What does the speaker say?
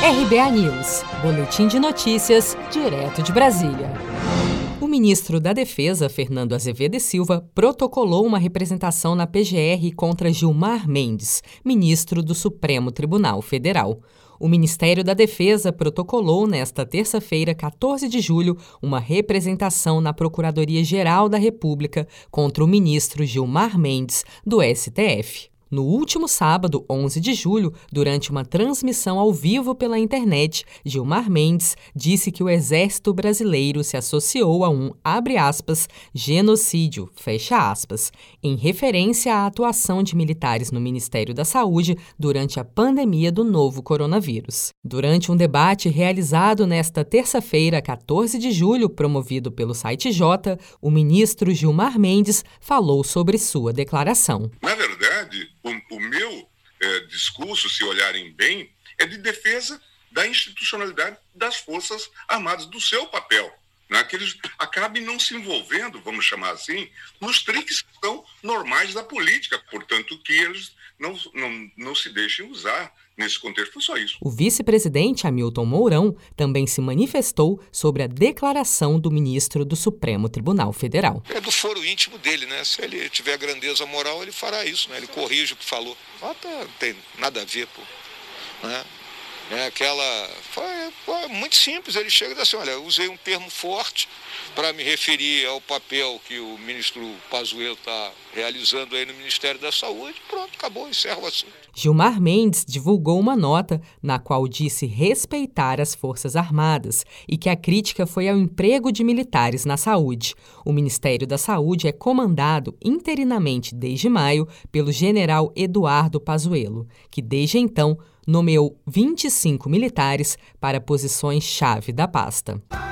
RBA News, Boletim de Notícias, direto de Brasília. O ministro da Defesa, Fernando Azevedo e Silva, protocolou uma representação na PGR contra Gilmar Mendes, ministro do Supremo Tribunal Federal. O Ministério da Defesa protocolou nesta terça-feira, 14 de julho, uma representação na Procuradoria-Geral da República contra o ministro Gilmar Mendes, do STF. No último sábado, 11 de julho, durante uma transmissão ao vivo pela internet, Gilmar Mendes disse que o Exército Brasileiro se associou a um, aspas, genocídio, aspas, em referência à atuação de militares no Ministério da Saúde durante a pandemia do novo coronavírus. Durante um debate realizado nesta terça-feira, 14 de julho, promovido pelo site J, o ministro Gilmar Mendes falou sobre sua declaração. Na verdade, o, meu é, discurso, se olharem bem, é de defesa da institucionalidade das Forças Armadas, do seu papel. Né? Que eles acabem não se envolvendo, vamos chamar assim, nos triques que são normais da política, portanto, que eles não, não, não se deixem usar nesse contexto. Foi só isso. O vice-presidente Hamilton Mourão também se manifestou sobre a declaração do ministro do Supremo Tribunal Federal. É do foro íntimo dele, né? Se ele tiver grandeza moral, ele fará isso, né? Ele corrige o que falou. Não tem nada a ver, pô. Né? É aquela. Foi, foi, muito simples. Ele chega e diz assim: olha, eu usei um termo forte para me referir ao papel que o ministro Pazuello está realizando aí no Ministério da Saúde. Pronto, acabou, encerra o assunto. Gilmar Mendes divulgou uma nota na qual disse respeitar as Forças Armadas e que a crítica foi ao emprego de militares na saúde. O Ministério da Saúde é comandado interinamente desde maio pelo general Eduardo Pazuello, que desde então nomeou 25 militares para posições-chave da pasta.